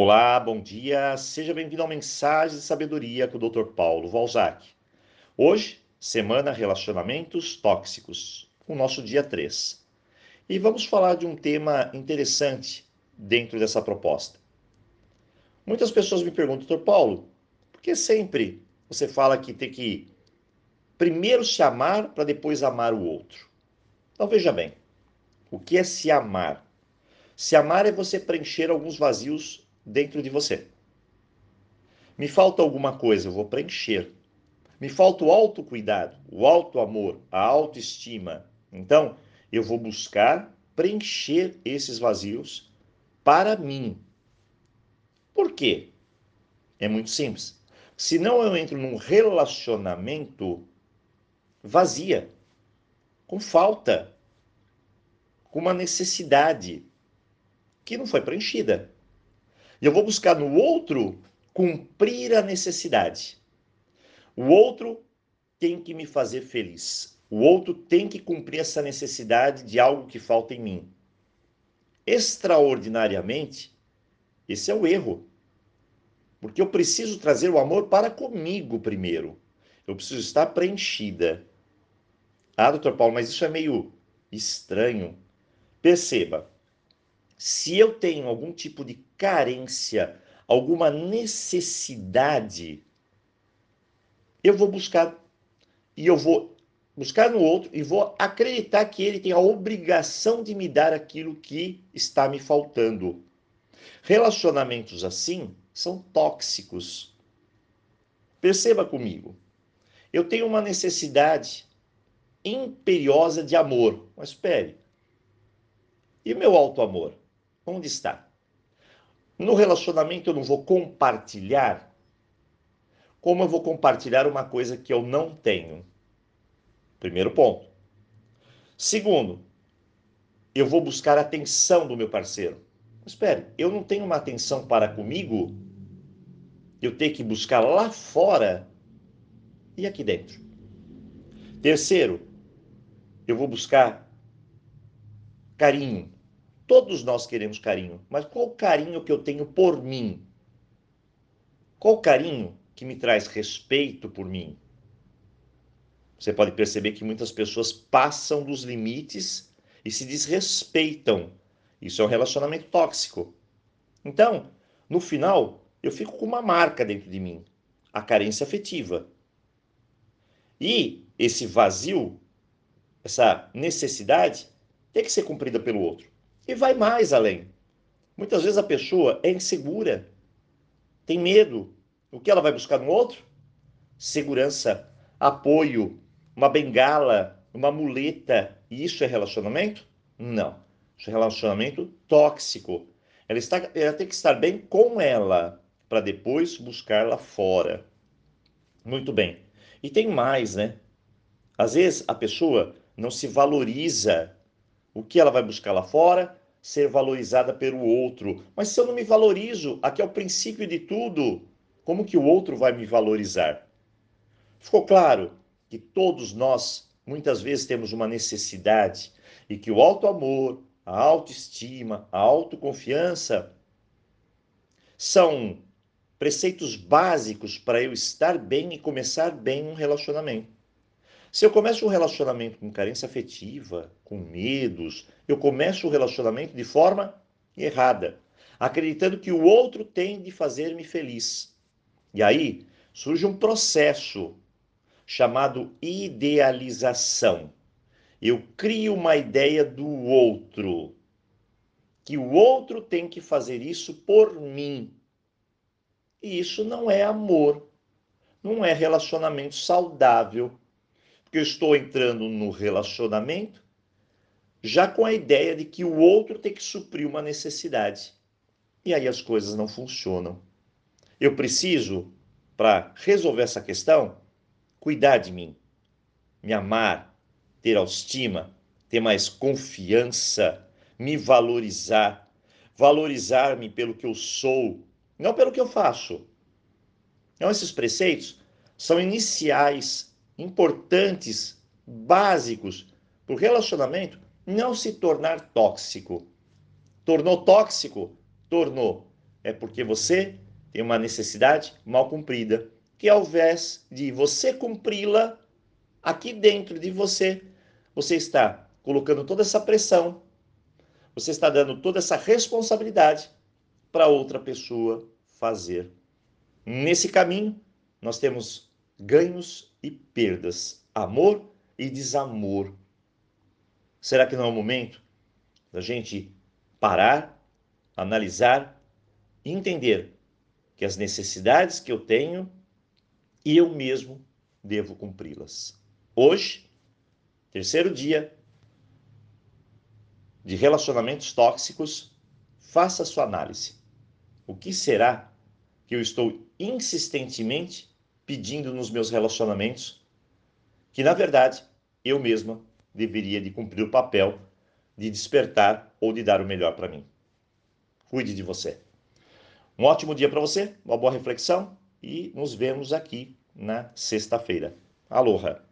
Olá, bom dia. Seja bem-vindo ao Mensagem de Sabedoria com o Dr. Paulo Valzac. Hoje, semana Relacionamentos Tóxicos, o nosso dia 3. E vamos falar de um tema interessante dentro dessa proposta. Muitas pessoas me perguntam, Dr. Paulo, por que sempre você fala que tem que primeiro se amar para depois amar o outro? Então veja bem, o que é se amar? Se amar é você preencher alguns vazios dentro de você. Me falta alguma coisa, eu vou preencher. Me falta o autocuidado, o autoamor, a autoestima. Então, eu vou buscar preencher esses vazios para mim. Por quê? É muito simples. Senão eu entro num relacionamento vazia, com falta, com uma necessidade que não foi preenchida. E eu vou buscar no outro cumprir a necessidade. O outro tem que me fazer feliz. O outro tem que cumprir essa necessidade de algo que falta em mim. Extraordinariamente, esse é o erro. Porque eu preciso trazer o amor para comigo primeiro. Eu preciso estar preenchida. Ah, doutor Paulo, mas isso é meio estranho. Perceba, se eu tenho algum tipo de carência, alguma necessidade, eu vou buscar e eu vou buscar no outro e vou acreditar que ele tem a obrigação de me dar aquilo que está me faltando. Relacionamentos assim são tóxicos. Perceba comigo. Eu tenho uma necessidade imperiosa de amor. Mas espere. E meu alto amor? Onde está? No relacionamento eu não vou compartilhar. Como eu vou compartilhar uma coisa que eu não tenho? Primeiro ponto. Segundo, eu vou buscar atenção do meu parceiro. Espere, eu não tenho uma atenção para comigo, eu tenho que buscar lá fora e aqui dentro. Terceiro, eu vou buscar carinho. Todos nós queremos carinho, mas qual carinho que eu tenho por mim? Qual carinho que me traz respeito por mim? Você pode perceber que muitas pessoas passam dos limites e se desrespeitam. Isso é um relacionamento tóxico. Então, no final, eu fico com uma marca dentro de mim, a carência afetiva. E esse vazio, essa necessidade, tem que ser cumprida pelo outro. E vai mais além. Muitas vezes a pessoa é insegura, tem medo. O que ela vai buscar no outro? Segurança, apoio, uma bengala, uma muleta. E isso é relacionamento? Não. Isso é relacionamento tóxico. Ela, está, ela tem que estar bem com ela para depois buscar lá fora. Muito bem. E tem mais, né? Às vezes a pessoa não se valoriza. O que ela vai buscar lá fora? ser valorizada pelo outro. Mas se eu não me valorizo, aqui é o princípio de tudo, como que o outro vai me valorizar? Ficou claro que todos nós muitas vezes temos uma necessidade e que o alto amor, a autoestima, a autoconfiança são preceitos básicos para eu estar bem e começar bem um relacionamento. Se eu começo um relacionamento com carência afetiva, com medos, eu começo o relacionamento de forma errada, acreditando que o outro tem de fazer-me feliz. E aí surge um processo chamado idealização. Eu crio uma ideia do outro, que o outro tem que fazer isso por mim. E isso não é amor, não é relacionamento saudável porque eu estou entrando no relacionamento já com a ideia de que o outro tem que suprir uma necessidade. E aí as coisas não funcionam. Eu preciso, para resolver essa questão, cuidar de mim, me amar, ter autoestima, ter mais confiança, me valorizar, valorizar-me pelo que eu sou, não pelo que eu faço. Então, esses preceitos são iniciais importantes, básicos, para o relacionamento não se tornar tóxico. Tornou tóxico? Tornou. é porque você tem uma necessidade mal cumprida, que ao invés de você cumpri-la, aqui dentro de você, você está colocando toda essa pressão, você está dando toda essa responsabilidade para outra pessoa fazer. Nesse caminho, nós temos ganhos e perdas, amor e desamor. Será que não é o momento da gente parar, analisar e entender que as necessidades que eu tenho eu mesmo devo cumpri-las? Hoje, terceiro dia de relacionamentos tóxicos, faça sua análise. O que será que eu estou insistentemente pedindo nos meus relacionamentos que na verdade eu mesma deveria de cumprir o papel de despertar ou de dar o melhor para mim. Cuide de você. Um ótimo dia para você, uma boa reflexão e nos vemos aqui na sexta-feira. Aloha!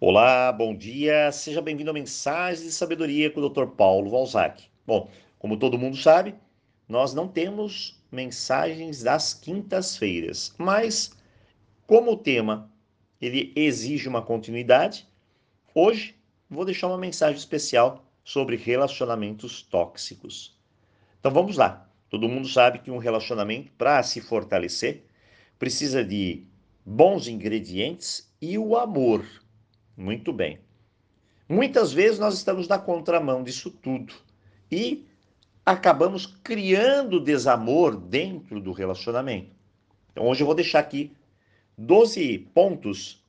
Olá, bom dia, seja bem-vindo a Mensagens de Sabedoria com o Dr. Paulo Valzac. Bom, como todo mundo sabe, nós não temos mensagens das quintas-feiras, mas como o tema ele exige uma continuidade, hoje vou deixar uma mensagem especial sobre relacionamentos tóxicos. Então vamos lá. Todo mundo sabe que um relacionamento para se fortalecer precisa de bons ingredientes e o amor. Muito bem. Muitas vezes nós estamos na contramão disso tudo e acabamos criando desamor dentro do relacionamento. Então hoje eu vou deixar aqui 12 pontos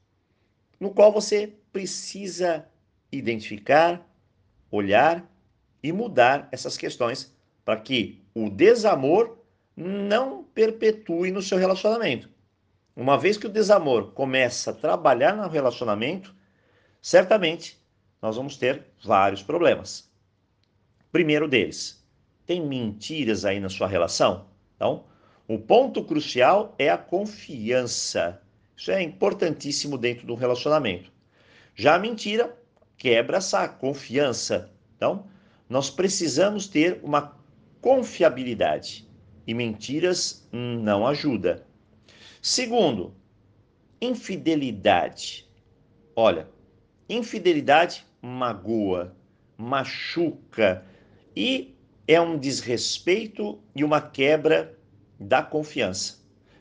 no qual você precisa identificar, olhar e mudar essas questões para que o desamor não perpetue no seu relacionamento. Uma vez que o desamor começa a trabalhar no relacionamento, certamente nós vamos ter vários problemas. Primeiro deles, tem mentiras aí na sua relação? Então, o ponto crucial é a confiança. Isso é importantíssimo dentro do relacionamento. Já a mentira quebra essa confiança. Então, nós precisamos ter uma confiabilidade e mentiras não ajuda. Segundo, infidelidade. Olha, infidelidade magoa, machuca e é um desrespeito e uma quebra da confiança.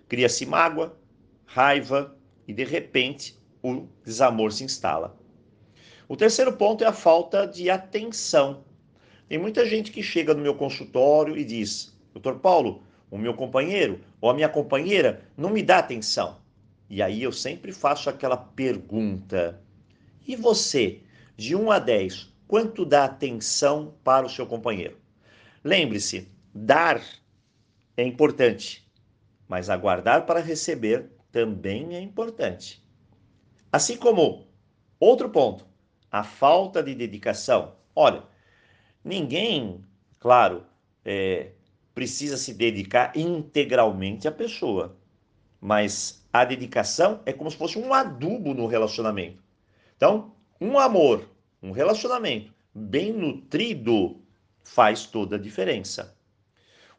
Cria-se mágoa, raiva e de repente o desamor se instala. O terceiro ponto é a falta de atenção. Tem muita gente que chega no meu consultório e diz: Doutor Paulo, o meu companheiro ou a minha companheira não me dá atenção. E aí eu sempre faço aquela pergunta: E você, de 1 a 10, quanto dá atenção para o seu companheiro? Lembre-se, dar é importante, mas aguardar para receber também é importante. Assim como outro ponto, a falta de dedicação. Olha, ninguém, claro, é, precisa se dedicar integralmente à pessoa, mas a dedicação é como se fosse um adubo no relacionamento. Então, um amor, um relacionamento bem nutrido faz toda a diferença.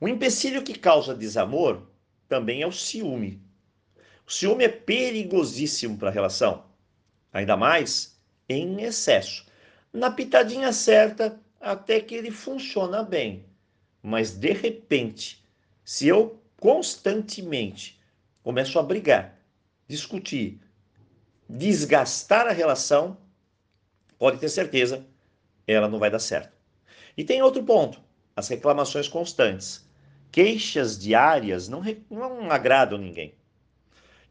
O empecilho que causa desamor também é o ciúme. O ciúme é perigosíssimo para a relação, ainda mais em excesso. Na pitadinha certa, até que ele funciona bem, mas de repente, se eu constantemente começo a brigar, discutir, desgastar a relação, pode ter certeza, ela não vai dar certo. E tem outro ponto: as reclamações constantes queixas diárias não, não agradam ninguém.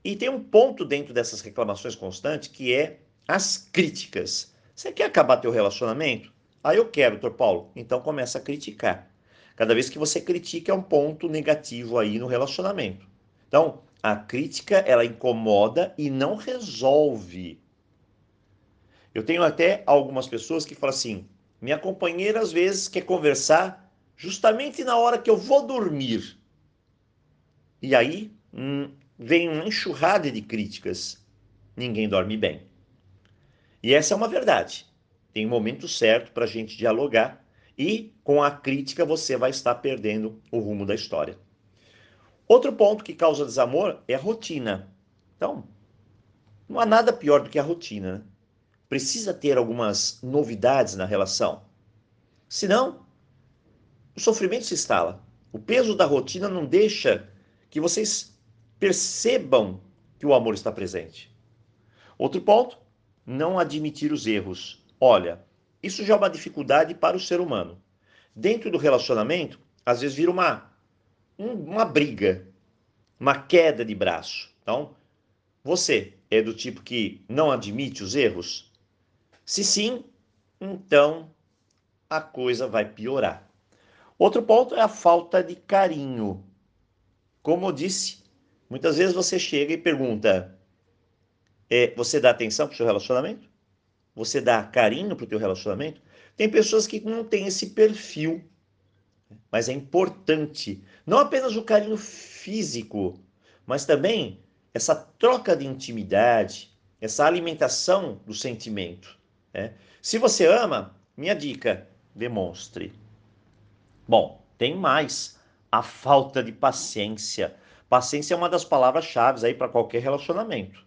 E tem um ponto dentro dessas reclamações constantes que é as críticas. Você quer acabar teu relacionamento? Ah, eu quero, doutor Paulo. Então começa a criticar. Cada vez que você critica é um ponto negativo aí no relacionamento. Então, a crítica, ela incomoda e não resolve. Eu tenho até algumas pessoas que falam assim: minha companheira às vezes quer conversar justamente na hora que eu vou dormir. E aí hum, vem uma enxurrada de críticas. Ninguém dorme bem. E essa é uma verdade. Tem um momento certo para a gente dialogar e com a crítica você vai estar perdendo o rumo da história. Outro ponto que causa desamor é a rotina. Então, não há nada pior do que a rotina. Né? Precisa ter algumas novidades na relação. Senão, o sofrimento se instala. O peso da rotina não deixa que vocês percebam que o amor está presente. Outro ponto, não admitir os erros. Olha, isso já é uma dificuldade para o ser humano. Dentro do relacionamento, às vezes vira uma, uma briga, uma queda de braço. Então, você é do tipo que não admite os erros? Se sim, então a coisa vai piorar. Outro ponto é a falta de carinho. Como eu disse, muitas vezes você chega e pergunta: é, você dá atenção para o seu relacionamento? Você dá carinho para o teu relacionamento? Tem pessoas que não têm esse perfil, mas é importante não apenas o carinho físico, mas também essa troca de intimidade, essa alimentação do sentimento. Né? Se você ama, minha dica, demonstre. Bom, tem mais. A falta de paciência. Paciência é uma das palavras-chave aí para qualquer relacionamento.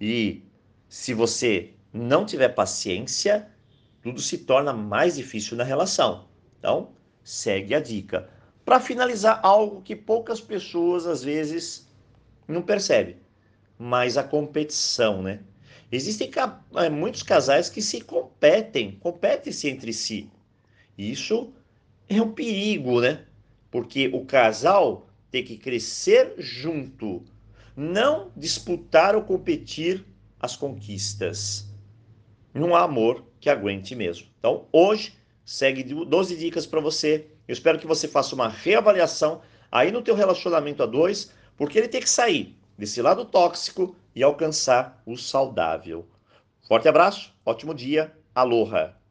E se você não tiver paciência, tudo se torna mais difícil na relação. Então, segue a dica. Para finalizar, algo que poucas pessoas às vezes não percebem, mas a competição, né? Existem é, muitos casais que se competem, competem-se entre si. Isso é um perigo, né? Porque o casal tem que crescer junto, não disputar ou competir as conquistas. Não há amor que aguente mesmo. Então, hoje, segue 12 dicas para você. Eu espero que você faça uma reavaliação aí no teu relacionamento a dois, porque ele tem que sair desse lado tóxico e alcançar o saudável. Forte abraço, ótimo dia, aloha!